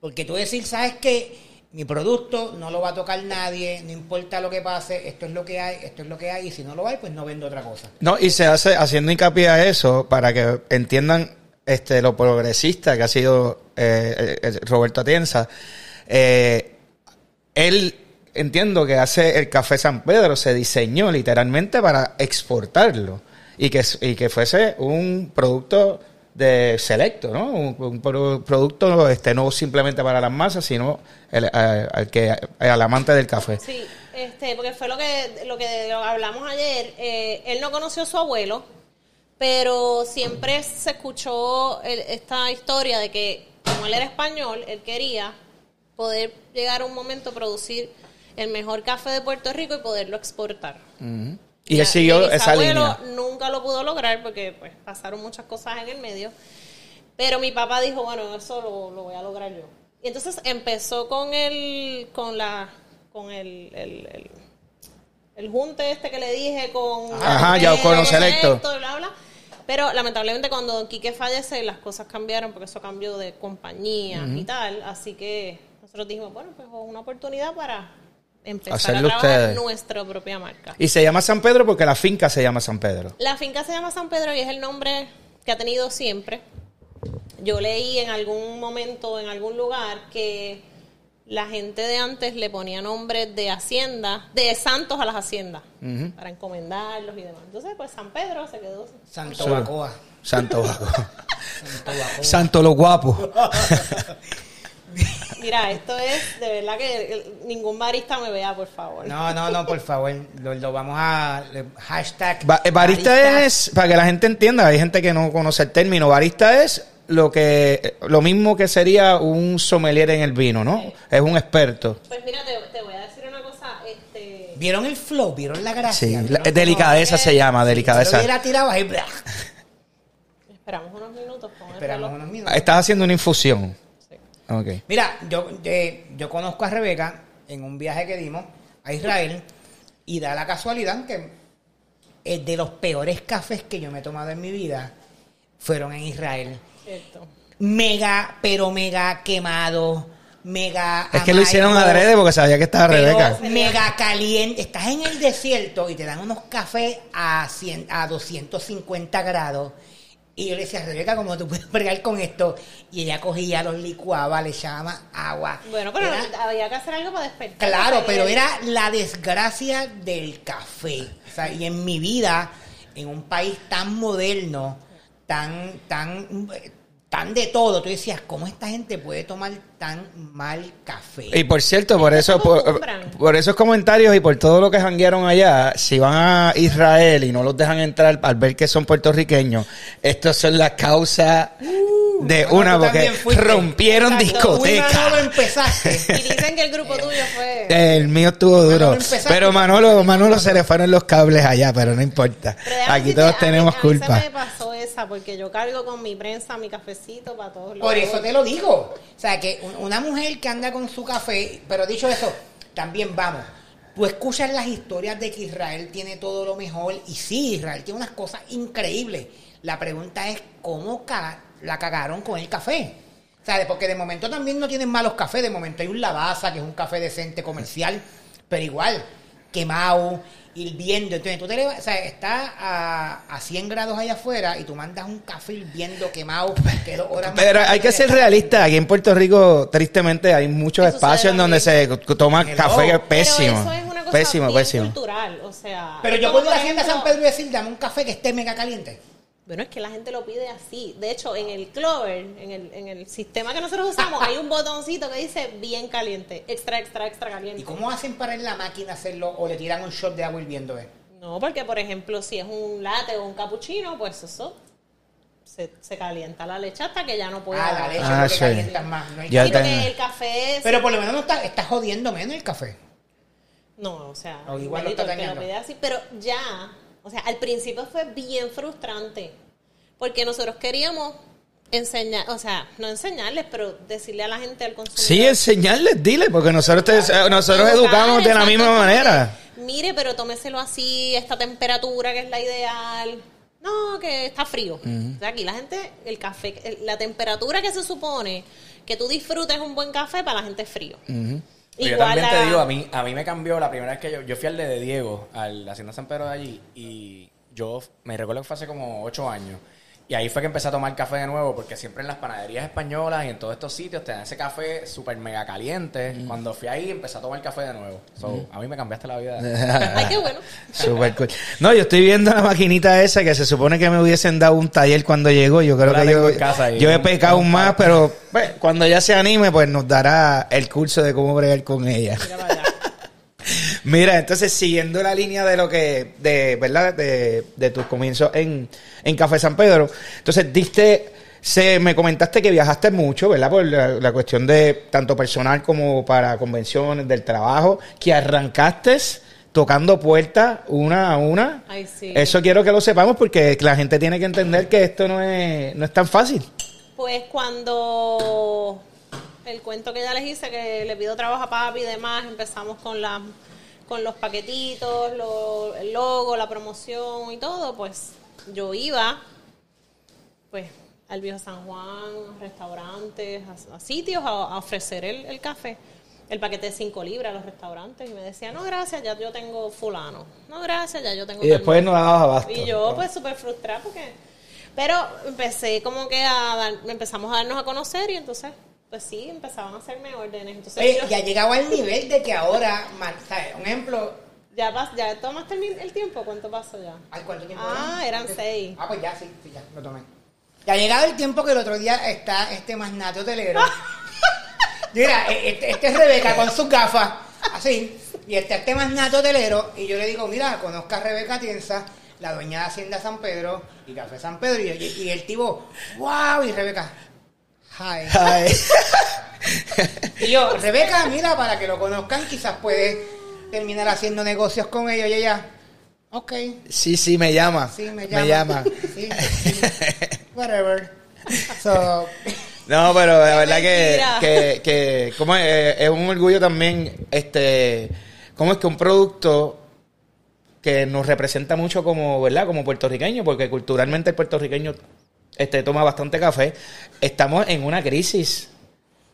Porque tú decir, ¿sabes qué? Mi producto no lo va a tocar nadie, no importa lo que pase, esto es lo que hay, esto es lo que hay, y si no lo hay, pues no vendo otra cosa. No, y se hace haciendo hincapié a eso para que entiendan este lo progresista que ha sido eh, Roberto Atienza. Eh, él entiendo que hace el café San Pedro, se diseñó literalmente para exportarlo y que, y que fuese un producto de selecto, ¿no? Un, un pro- producto este no simplemente para las masas, sino el, al- al que al amante del café. Sí, este, porque fue lo que, lo que hablamos ayer. Eh, él no conoció a su abuelo, pero siempre se escuchó el- esta historia de que, como él era español, él quería poder llegar a un momento a producir el mejor café de Puerto Rico y poderlo exportar. Y él siguió esa línea. nunca lo pudo lograr porque pues pasaron muchas cosas en el medio. Pero mi papá dijo, bueno, eso lo, lo voy a lograr yo. Y entonces empezó con el, con la, con el, el, el, el junte este que le dije con Ajá, ya, con los selectos. bla, bla. Pero lamentablemente cuando Don Quique fallece las cosas cambiaron porque eso cambió de compañía y tal. Así que nosotros dijimos, bueno, pues una oportunidad para empezar Hacerlo a trabajar ustedes. nuestra propia marca. Y se llama San Pedro porque la finca se llama San Pedro. La finca se llama San Pedro y es el nombre que ha tenido siempre. Yo leí en algún momento, en algún lugar, que la gente de antes le ponía nombres de hacienda, de santos a las haciendas, para encomendarlos y demás. Entonces, pues San Pedro se quedó. Santo. Bacoa. Santo Baco. Santo Bacoa. Santo los guapos. Mira, esto es de verdad que eh, ningún barista me vea, por favor. No, no, no, por favor. Lo, lo vamos a. Hashtag. Ba- eh, barista es, para que la gente entienda, hay gente que no conoce el término, barista es lo que lo mismo que sería un sommelier en el vino, ¿no? Es un experto. Pues mira, te, te voy a decir una cosa. Este, ¿Vieron el flow? ¿Vieron la gracia? Sí, ¿Vieron la- cómo- delicadeza se llama, Si lo delicadeza. hubiera tirado ahí. esperamos unos minutos con Esperamos unos minutos. Estás haciendo una infusión. Sí. Ok. Mira, yo, eh, yo conozco a Rebeca en un viaje que dimos a Israel y da la casualidad que eh, de los peores cafés que yo me he tomado en mi vida fueron en Israel. Cierto. Mega, pero mega quemado, mega. Es que lo hicieron adrede porque sabía que estaba Rebeca. Mega caliente. Estás en el desierto y te dan unos cafés a, 100, a 250 grados. Y yo le decía, Rebeca, ¿cómo tú puedes bregar con esto? Y ella cogía, los licuaba, le echaba agua. Bueno, pero Era- había que hacer algo para despertar. Claro, pero el- era la desgracia del café. O sea, y en mi vida, en un país tan moderno, tan, tan, tan de todo, tú decías, ¿cómo esta gente puede tomar tan mal café? Y por cierto, por eso, por esos comentarios y por todo lo que janguearon allá, si van a Israel y no los dejan entrar al ver que son puertorriqueños, estas son las causas de Bueno, una, porque rompieron Exacto. Discoteca. empezaste. Y dicen que el grupo tuyo fue... El mío estuvo Manolo, duro. Pero Manolo, Manolo se le fueron los cables allá, pero no importa. Pero Aquí todos a mí- tenemos a mí culpa. se me pasó esa porque yo cargo con mi prensa, mi cafecito para todos lados. Por eso te lo digo. O sea, que un- una mujer que anda con su café, pero dicho eso, también vamos. Tú escuchas las historias de que Israel tiene todo lo mejor, y sí, Israel tiene unas cosas increíbles. La pregunta es, ¿cómo ca- la cagaron con el café? O sea, porque de momento también no tienen malos cafés, de momento hay un Lavazza, que es un café decente comercial, pero igual, quemado, hirviendo. Entonces tú te levas- o sea, está a, a 100 grados allá afuera y tú mandas un café hirviendo, quemado, que dos horas más Pero hay que ser realista. Aquí en Puerto Rico, tristemente, hay muchos Eso espacios sucede donde se toma Hello. café que es Pero pésimo. eso es una cosa Pésimo, bien pésimo. cultural, o sea... Pero yo puedo ir a Hacienda ejemplo- San Pedro y decir, dame un café que esté mega caliente. Bueno, es que la gente lo pide así. De hecho, en el Clover, en el, en el sistema que nosotros usamos, hay un botoncito que dice bien caliente, extra, extra, extra caliente. ¿Y cómo hacen para en la máquina hacerlo o le tiran un shot de agua hirviendo? Eh? No, porque por ejemplo, si es un latte o un cappuccino, pues eso se, se calienta la leche hasta que ya no puede. Ah, la leche Ah, sí. calientas más. No hay Ya tengo. el café es... Pero por lo menos no está, está jodiendo menos el café. No, o sea, O igual lo está que lo dañando. pide así, pero ya, o sea, al principio fue bien frustrante, porque nosotros queríamos enseñar, o sea, no enseñarles, pero decirle a la gente al consumidor. Sí, enseñarles, dile, porque nosotros, te- nosotros educamos de la misma manera. Mire, pero tómeselo así, esta temperatura que es la ideal. No, que está frío. O sea, aquí la gente, el café, el- la temperatura que se supone que tú disfrutes un buen café, para la gente es frío. Pero yo también a- te digo, a mí, a mí me cambió la primera vez que yo, yo fui al de Diego, al la Hacienda San Pedro de allí, y yo me recuerdo que fue hace como ocho años. Y ahí fue que empecé a tomar café de nuevo, porque siempre en las panaderías españolas y en todos estos sitios te dan ese café súper mega caliente. Mm. Cuando fui ahí empecé a tomar café de nuevo. So, A mí me cambiaste la vida. Ay, qué bueno. Super cool. No, yo estoy viendo la maquinita esa que se supone que me hubiesen dado un taller cuando llegó. Yo creo que yo, en casa ahí. yo he pecado más, pero pues, cuando ella se anime, pues nos dará el curso de cómo bregar con ella. Mira para allá. Mira, entonces siguiendo la línea de lo que, de, ¿verdad? De, de tus comienzos en, en Café San Pedro. Entonces diste, se, me comentaste que viajaste mucho, ¿verdad? Por la, la cuestión de tanto personal como para convenciones, del trabajo, que arrancaste tocando puertas una a una. Ay, sí. Eso quiero que lo sepamos porque la gente tiene que entender que esto no es, no es tan fácil. Pues cuando el cuento que ya les hice, que le pido trabajo a papi y demás, empezamos con la, con los paquetitos, lo- el logo, la promoción y todo, pues yo iba pues al viejo San Juan, restaurantes, a, a sitios a, a ofrecer el, el café. El paquete de 5 libras a los restaurantes y me decía, no gracias, ya yo tengo fulano. No gracias, ya yo tengo Y después no dabas abasto. y yo, pues, súper frustrada porque... Pero empecé como que a dar, empezamos a darnos a conocer y entonces, pues sí, empezaban a hacerme órdenes. Entonces, Oye, yo- ya llegaba al nivel de que ahora, ¿sabes? un ejemplo, ya, pas- ya tomaste el, el tiempo, ¿cuánto pasó ya? ¿Ay, cuánto tiempo Ah, era? eran seis. Ah, pues ya, sí, sí, ya, lo tomé. Ya ha llegado el tiempo que el otro día está este magnato hotelero. Mira, e- este, este es Rebeca con sus gafas, así, y está este magnato hotelero, y yo le digo, mira, conozca a Rebeca Tienza, la dueña de Hacienda San Pedro y Café San Pedro, y, y- y el tipo, wow, y Rebeca, hi. Y yo, Rebeca, mira, para que lo conozcan, quizás puedes terminar haciendo negocios con ellos, y ella, ok. Sí, sí, me llama. Sí, me llama. Me llama. Sí, sí. Whatever. So, No, pero la verdad que, que, que como es, es un orgullo también, este, cómo es que un producto que nos representa mucho como, ¿verdad? Como puertorriqueño, porque culturalmente el puertorriqueño este, toma bastante café. Estamos en una crisis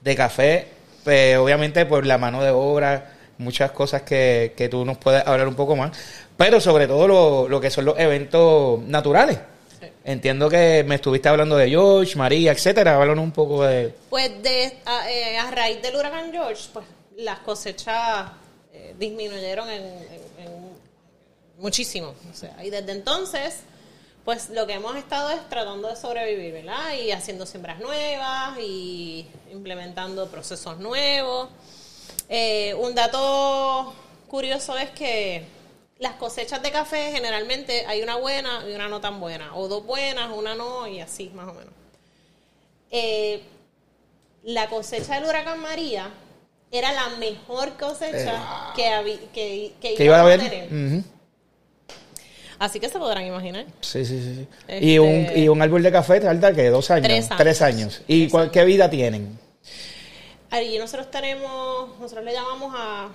de café, pues, obviamente por la mano de obra, muchas cosas que, que tú nos puedes hablar un poco más, pero sobre todo lo, lo que son los eventos naturales. Sí. Entiendo que me estuviste hablando de George, María, etcétera. Háblanos un poco de. Pues de, a, eh, a raíz del huracán George, pues las cosechas eh, disminuyeron en, en- en muchísimo. O sea, y desde entonces, pues lo que hemos estado es tratando de sobrevivir, ¿verdad? Y haciendo siembras nuevas y implementando procesos nuevos. Eh, un dato curioso es que las cosechas de café generalmente hay una buena y una no tan buena, o dos buenas, una no, y así más o menos. Eh, la cosecha del huracán María era la mejor cosecha que, habi- que, que, ¿Qué iba a tener. Así que se podrán imaginar. Sí, sí, sí. Este- Y, un, y un árbol de café tarda que dos años. Tres años. Tres años. ¿Y cuál, qué vida tienen? Allí nosotros tenemos, nosotros le llamamos a,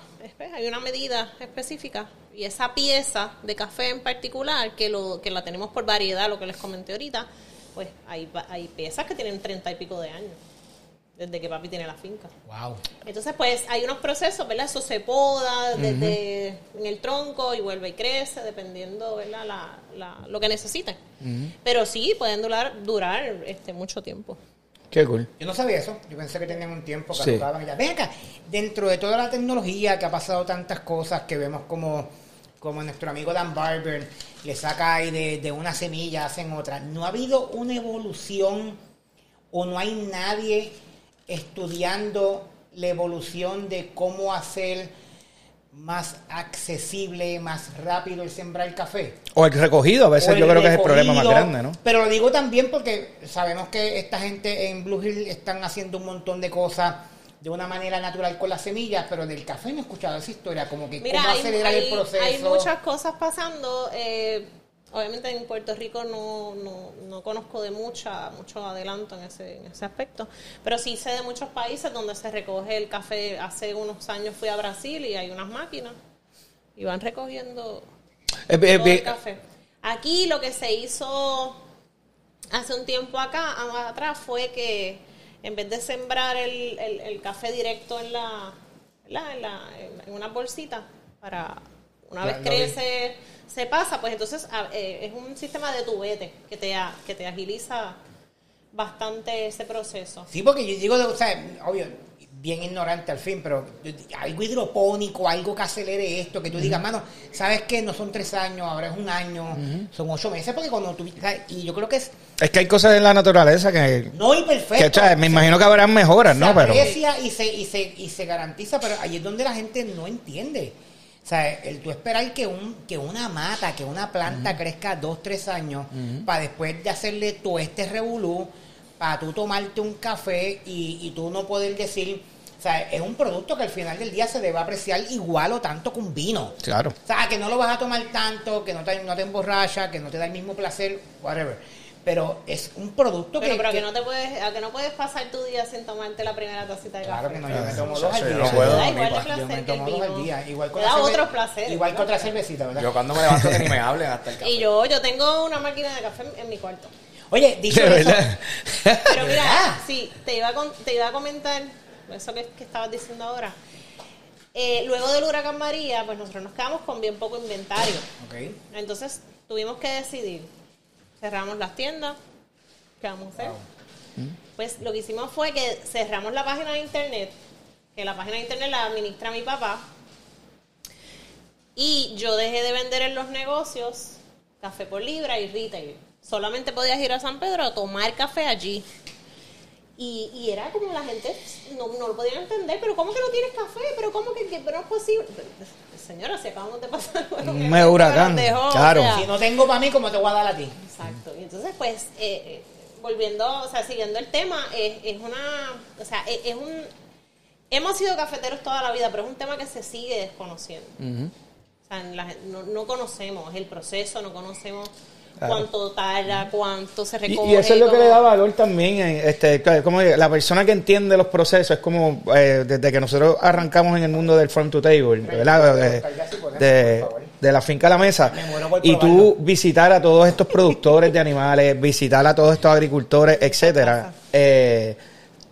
hay una medida específica y esa pieza de café en particular, que lo que la tenemos por variedad, lo que les comenté ahorita, pues hay, hay piezas que tienen treinta y pico de años, desde que papi tiene la finca. wow. Entonces, pues hay unos procesos, ¿verdad? Eso se poda desde en el tronco y vuelve y crece, dependiendo, ¿verdad? La, la- lo que necesiten. Pero sí, pueden durar, durar este, mucho tiempo. Qué cool. Yo no sabía eso. Yo pensé que tenían un tiempo que Sí. ya. Ven acá, dentro de toda la tecnología que ha pasado tantas cosas que vemos como, como nuestro amigo Dan Barber le saca ahí de, de una semilla, hacen otra. ¿No ha habido una evolución o no hay nadie estudiando la evolución de cómo hacer más accesible, más rápido el sembrar café? O el recogido, a veces yo creo que es el problema más grande, ¿no? Pero lo digo también porque sabemos que esta gente en Blue Hill están haciendo un montón de cosas de una manera natural con las semillas, pero del café no he escuchado esa historia, como que Mira, cómo hay, acelerar hay- el proceso. hay muchas cosas pasando. eh, obviamente en Puerto Rico no, no, no conozco de mucha, mucho adelanto en ese, en ese aspecto, pero sí sé de muchos países donde se recoge el café. Hace unos años fui a Brasil y hay unas máquinas y van recogiendo Eh, eh, todo el eh, café. Aquí lo que se hizo hace un tiempo acá atrás fue que en vez de sembrar el, el- el café directo en la. En, la- en una bolsita para una vez crece, se pasa, pues entonces a- eh, es un sistema de tubete que te, que te agiliza bastante ese proceso. Sí, porque yo digo, de- o sea, obvio, bien ignorante al fin, pero algo hidropónico, algo que acelere esto, que tú digas, mano, ¿sabes qué? No son tres años, ahora es un año, son ocho meses, porque cuando tú, y yo creo que es, Es que hay cosas en la naturaleza que, no y que, perfecto. o sea, me Se- imagino que habrán mejoras, se ¿no? Pero y se, y, se, y se garantiza, pero ahí es donde la gente no entiende. O sea, el tú esperar que un que una mata, que una planta crezca dos, tres años, para después de hacerle todo este revolú, para tú tomarte un café y, y tú no poder decir, o sea, es un producto que al final del día se debe apreciar igual o tanto que un vino. claro. O sea, que no lo vas a tomar tanto, que no te, no te emborracha, que no te da el mismo placer, whatever. Pero es un producto Pero, que... pero que- que no te puedes, a que no puedes pasar tu día sin tomarte la primera tacita de Claro café. que no, yo me tomo dos al yo día. no puedo, Te da igual placer Yo me que el tomo dos al día. Igual con Te da cerve- otros placeres. Igual que otra cervecita, ¿verdad? Yo cuando me levanto que ni me hablen hasta el café. Y yo, yo tengo una máquina de café en, en mi cuarto. Oye, dicho De eso, verdad. Pero ¿De mira, sí, te iba a, con- te iba a comentar eso que, que estabas diciendo ahora. Eh, luego del huracán María, pues nosotros nos quedamos con bien poco inventario. Ok. Entonces tuvimos que decidir. Cerramos las tiendas. ¿Qué vamos a hacer? Pues lo que hicimos fue que cerramos la página de internet, que la página de internet la administra mi papá. Y yo dejé de vender en los negocios café por libra y retail. Solamente podías ir a San Pedro a tomar café allí. Y, y era como la gente no, no lo podían entender, pero ¿cómo que no tienes café? ¿Pero cómo que, que- pero no es posible? Señora, si acabamos de pasar por Un huracán, claro. Si no tengo para mí, ¿cómo te voy a dar a ti? Exacto. Y entonces, pues, eh, eh, volviendo, o sea, siguiendo el tema, es, es una, o sea, es, es un, hemos sido cafeteros toda la vida, pero es un tema que se sigue desconociendo. O sea, la no, no conocemos el proceso, no conocemos Claro. cuánto tarda, cuánto se Y, recoge. y eso es lo que le da valor también. en, Este, como la persona que entiende los procesos es como eh, desde que nosotros arrancamos en el mundo del farm to table, ¿verdad? De, de- de la finca a la mesa. Y tú visitar a todos estos productores de animales, visitar a todos estos agricultores, etcétera. eh,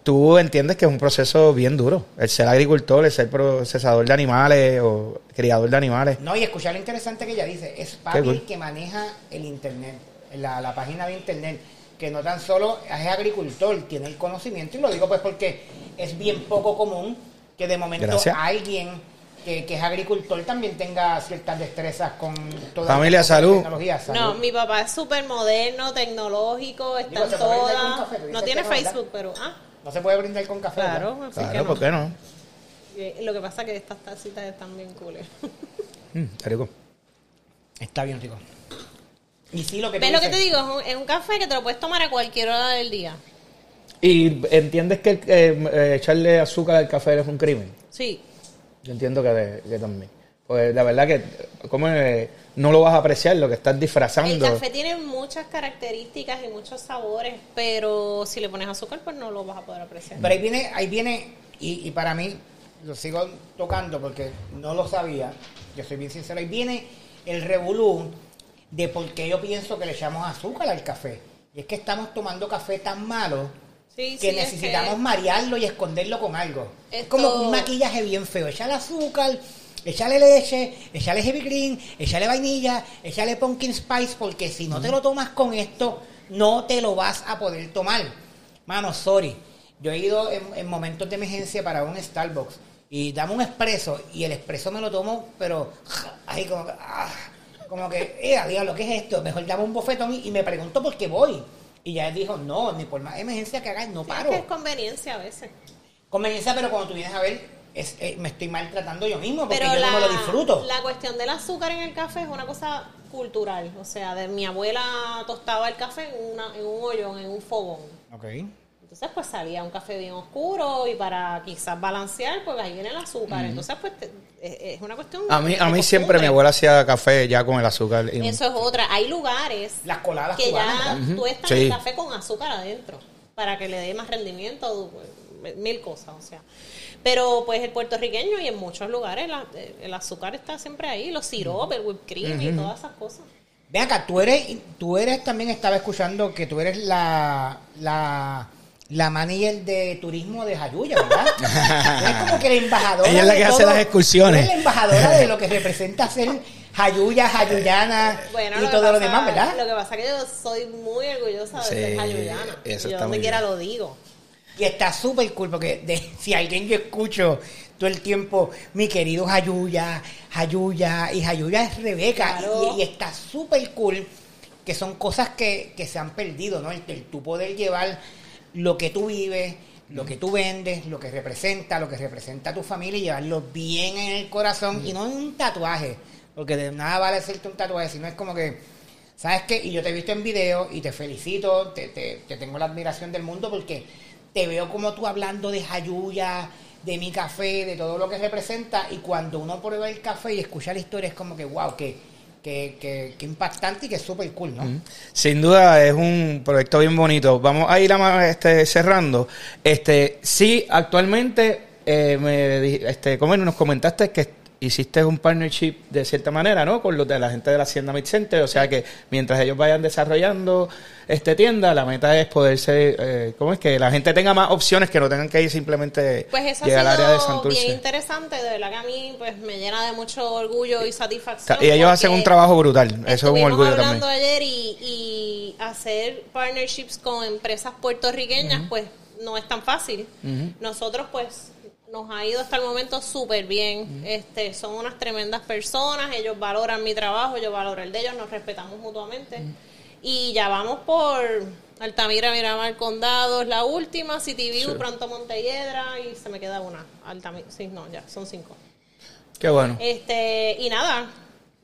tú entiendes que es un proceso bien duro. El ser agricultor, el ser procesador de animales o criador de animales. No, y escuchar lo interesante que ella dice, es papi cool. el que maneja el internet, la, la página de internet, que no tan solo es agricultor, tiene el conocimiento, y lo digo pues porque es bien poco común que de momento Gracias. alguien que, que es agricultor también tenga ciertas destrezas con toda Familia, salud. tecnología. No, Salud. mi papá es súper moderno, tecnológico, está Digo, todas. café, No tiene que no. Facebook, pero ah, No se puede brindar con café. claro, Claro, no. ¿por qué no? Eh, Lo que pasa es que estas tacitas están bien cool. Mm, qué rico. Está bien, rico. Y sí, lo que ¿Ves lo que te digo? Es un, es un café que te lo puedes tomar a cualquier hora del día. ¿Y entiendes que eh, eh, echarle azúcar al café es un crimen? Sí. Yo entiendo que, que también. Pues la verdad que como no lo vas a apreciar, lo que estás El disfrazando. café tiene muchas características y muchos sabores, pero si le pones azúcar, pues no lo vas a poder apreciar. Pero ahí viene, ahí viene, y, y para mí, lo sigo tocando porque no lo sabía, yo soy bien sincero, ahí viene el revolú de por qué yo pienso que le echamos azúcar al café. Y es que estamos tomando café tan malo Sí, que sí, es necesitamos que- marearlo y esconderlo con algo. Es como un maquillaje bien feo. Echarle azúcar, echarle leche, echarle heavy cream, echarle vainilla, echarle pumpkin spice, porque si no te lo tomas con esto, no te lo vas a poder tomar. Mano, sorry. Yo he ido en, en momentos de emergencia para un Starbucks y dame un expreso y el expreso me lo tomo, pero ahí como que, ah, como que, eh, diablo, ¿qué es esto? Mejor dame un bofetón y, y me pregunto por qué voy. Y ya él dijo, no, ni por más emergencia que hagas, no Es paro. que es conveniencia a veces. Conveniencia, pero cuando tú vienes a ver, es, eh, me estoy maltratando yo mismo porque Pero yo la, no me lo disfruto. la cuestión del azúcar en el café es una cosa cultural. O sea, de mi abuela tostaba el café en, una, en un hoyón, en un fogón. Ok. Entonces, pues salía un café bien oscuro y para quizás balancear, pues ahí viene el azúcar. Entonces, pues te- es, es una cuestión. A mí, a mí siempre mi abuela hacía café ya con el azúcar. y- Eso es otra. Hay lugares Las coladas que cubanas, ya ¿verdad? tú estás Sí. el café con azúcar adentro para que le dé más rendimiento, pues, mil cosas, o sea. Pero pues el puertorriqueño y en muchos lugares la- el azúcar está siempre ahí, los siropes, el whipped cream y todas esas cosas. Ven acá, tú eres, tú eres también estaba escuchando que tú eres la, la la manager de turismo de Jayuya, ¿verdad? es como que la embajadora. Ella es la de que hace todo- las excursiones. eres la embajadora de lo que representa ser Jayuya, Jayuyana Bueno, y todo lo demás, ¿verdad? Lo que pasa es que yo soy muy orgullosa de Sí, ser jayuyana. yo donde quiera lo digo. Y está súper cool porque de- si alguien yo escucho todo el tiempo, mi querido Jayuya, Jayuya, y Jayuya es Rebeca, Claro. y, y está súper cool que son cosas que, que se han perdido, ¿no? El, el tú poder llevar lo que tú vives, lo que tú vendes, lo que representa, lo que representa a tu familia y llevarlo bien en el corazón y no en un tatuaje, porque de nada vale hacerte un tatuaje, sino es como que, ¿sabes qué? Y yo te he visto en video y te felicito, te, te- te tengo la admiración del mundo porque te veo como tú hablando de Jayuya, de mi café, de todo lo que representa y cuando uno prueba el café y escucha la historia es como que, wow, que, que, que, impactante y que súper cool, ¿no? Sin duda es un proyecto bien bonito. Vamos a ir a, este, cerrando. Este, sí, actualmente eh, me este, como nos comentaste que hiciste un partnership de cierta manera, ¿no? Con los de la gente de la Hacienda Mid Center, o sea que mientras ellos vayan desarrollando este tienda, la meta es poderse, eh, ¿cómo es que la gente tenga más opciones que no tengan que ir simplemente Pues eso llegar ha al área de Santurce. bien interesante, de verdad que a mí pues me llena de mucho orgullo y satisfacción. Y ellos hacen un trabajo brutal, eso es un orgullo hablando también. ayer y, y hacer partnerships con empresas puertorriqueñas pues no es tan fácil. Nosotros pues nos ha ido hasta el momento súper bien. este Son unas tremendas personas, ellos valoran mi trabajo, yo valoro el de ellos, nos respetamos mutuamente. Y ya vamos por Altamira, Miramar, Condado, es la última, City View, pronto Montelledra y se me queda una. Altamira, sí, no, ya, son cinco. Qué bueno. Este, y nada,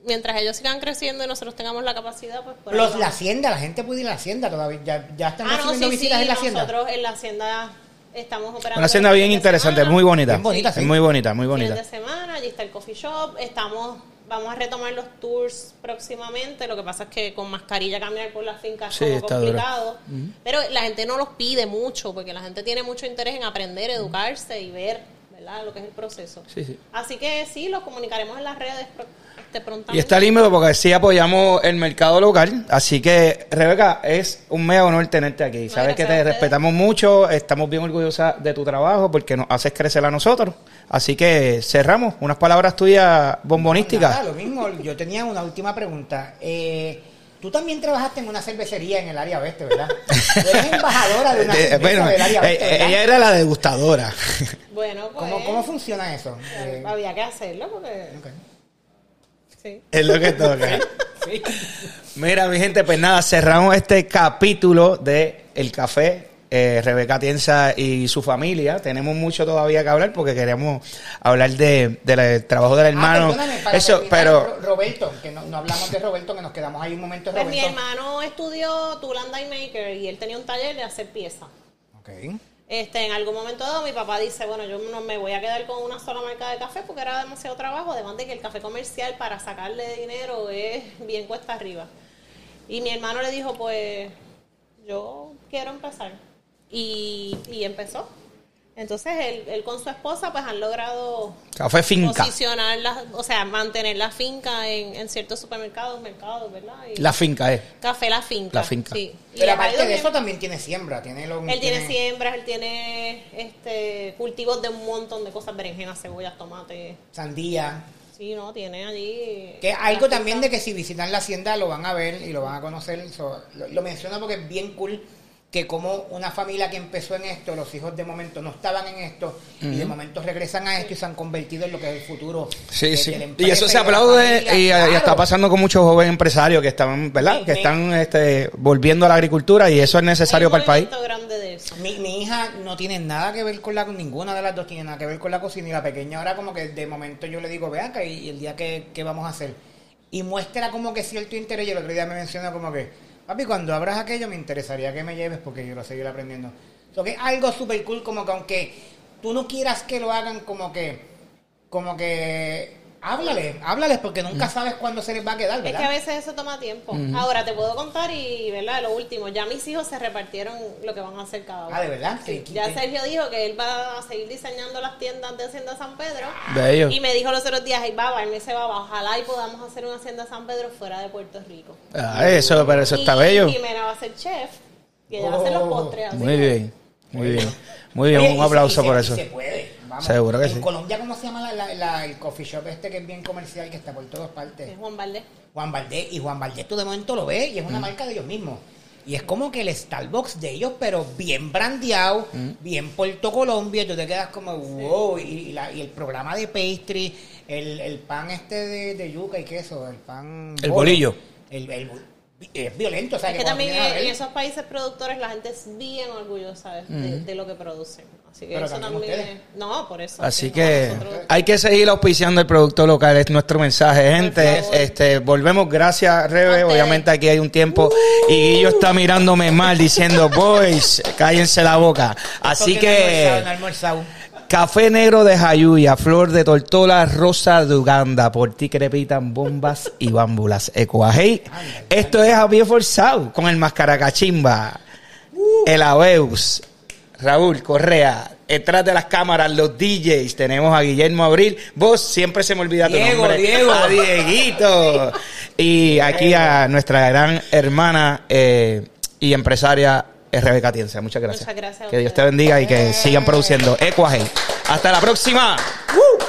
mientras ellos sigan creciendo y nosotros tengamos la capacidad, pues por Los, la hacienda, la gente puede ir a la hacienda todavía, ya, ya están Ah, no, recibiendo sí, sí, visitas en la hacienda. nosotros en la hacienda estamos operando. Una hacienda bien fines interesante, semana. muy bonita. Bien bonita, sí. Es muy bonita, muy Fines bonita. de semana, allí está el coffee shop, estamos, vamos a retomar los tours próximamente, lo que pasa es que con mascarilla caminar por las fincas Sí, es complicado, pero la gente no los pide mucho, porque la gente tiene mucho interés en aprender, educarse y ver, ¿verdad?, lo que es el proceso. Sí, sí. Así que sí, los comunicaremos en las redes prontamente. Y está lindo porque sí apoyamos el mercado local. Así que, Rebeca, es un mega honor tenerte aquí. Sabes que te respetamos mucho, estamos bien orgullosas de tu trabajo porque nos haces crecer a nosotros. Así que cerramos. Unas palabras tuyas Nada, bombonísticas. lo mismo, yo tenía una última pregunta. Eh, Tú también trabajaste en una cervecería en el área oeste, ¿verdad? Tú eres embajadora de una Eh, cerveza bueno, del área eh, oeste, ¿verdad? ella era la degustadora. Bueno, pues... ¿Cómo, ¿Cómo funciona eso? Eh, Había que hacerlo porque... Sí. es lo que toca. Mira, mi gente, pues nada, cerramos este capítulo de El Café. eh, Rebeca Tienza y su familia. Tenemos mucho todavía que hablar porque queremos hablar de, del trabajo del Ah, hermano. para Eso, pero Ro- Roberto, que no, no hablamos de Roberto, que nos quedamos ahí un momento de Pues mi Roberto. hermano estudió Tool Die Maker y él tenía un taller de hacer piezas. Ok. Este, en algún momento dado mi papá dice, bueno, yo no me voy a quedar con una sola marca de café porque era demasiado trabajo, además de que el café comercial para sacarle dinero es bien cuesta arriba. Y mi hermano le dijo, pues yo quiero empezar. Y, y empezó. Entonces él, él con su esposa pues han logrado café finca. posicionar, la, o sea, mantener la finca en, en ciertos supermercados, mercados, ¿verdad? Y La finca es. Café La Finca. La Finca. Sí. Pero aparte de bien. eso también tiene siembra, tiene lo, Él tiene siembras, él tiene este cultivos de un montón de cosas, berenjenas, cebollas, tomates. sandía. Sí, no, tiene allí. Que algo finca. también de que si visitan la hacienda lo van a ver y lo van a conocer. So, lo, lo menciono porque es bien cool que como una familia que empezó en esto, los hijos de momento no estaban en esto y de momento regresan a esto y se han convertido en lo que es el futuro. Sí, de- sí. de la Y eso se de la aplaude familia. y, y Claro. está pasando con muchos jóvenes empresarios que están, ¿verdad? Sí, que están este, volviendo a la agricultura y eso es necesario Hay para el país. movimiento grande de eso. Mi, mi hija no tiene nada que ver con la ninguna de las dos tiene nada que ver con la cocina y la pequeña ahora como que de momento yo le digo ve acá y, y el día que, que vamos a hacer y muestra como que cierto interés y el otro día me menciona como que papi cuando abras aquello me interesaría que me lleves porque yo quiero seguir aprendiendo. So que algo súper cool como que aunque tú no quieras que lo hagan como que como que háblale háblales porque nunca sabes cuándo se les va a quedar Es que a veces eso toma tiempo. Ahora te puedo contar y, ¿verdad? Lo último, ya mis hijos se repartieron lo que van a hacer cada uno. Ah, ¿de verdad? Sí. Sí, Ya. Sergio dijo que él va a seguir diseñando las tiendas de Hacienda San Pedro. Bello. Y me dijo los otros días, ay, baba, él me dice, baba, ojalá y podamos hacer una Hacienda San Pedro fuera de Puerto Rico. Ah, eso, pero eso está y, bello. Y Mena va a ser chef. Y ella va a hacer los Oh, postres. así Muy bien. Muy bien. Muy bien, un aplauso y se- por y eso. se puede. Vamos. Seguro que en sí. Colombia, ¿cómo se llama la- la- la- el coffee shop este que es bien comercial, que está por todas partes? Es Juan Valdés. Juan Valdés. Y Juan Valdés tú de momento lo ves y es una Mm. marca de ellos mismos. Y es como que el Starbucks de ellos, pero bien brandeado, Mm. bien Puerto Colombia. Tú te quedas como, wow. Y, y la- y el programa de pastry, el, el pan este de, de yuca y queso, el pan... El bolo, bolillo. El, el bo- es violento, o sea, Es que cuando también en ver- esos países productores la gente es bien orgullosa de, de- de lo que producen. Así que Pero eso también también. ustedes. es- No, por eso. Así sí, que nosotros- hay que seguir auspiciando el producto local, es nuestro mensaje, gente. Este, volvemos, gracias, Rebe. Obviamente aquí hay un tiempo y Guillo está mirándome mal diciendo, boys, cállense la boca. Así que no café negro de Jayuya, flor de tortola, rosa de Uganda, por ti crepitan bombas y bámbulas. Ecuajei. Esto es Javier Forzado con el mascaracachimba, el Aveus. Raúl Correa, detrás de las cámaras, los DJs, tenemos a Guillermo Abril, vos siempre se me olvida tu Diego, nombre, Diego. a Dieguito, y aquí a nuestra gran hermana eh, y empresaria Rebeca Tienza, muchas gracias. Muchas gracias Que Dios te bendiga y que sigan produciendo Ecuaje. Hasta la próxima. ¡Woo!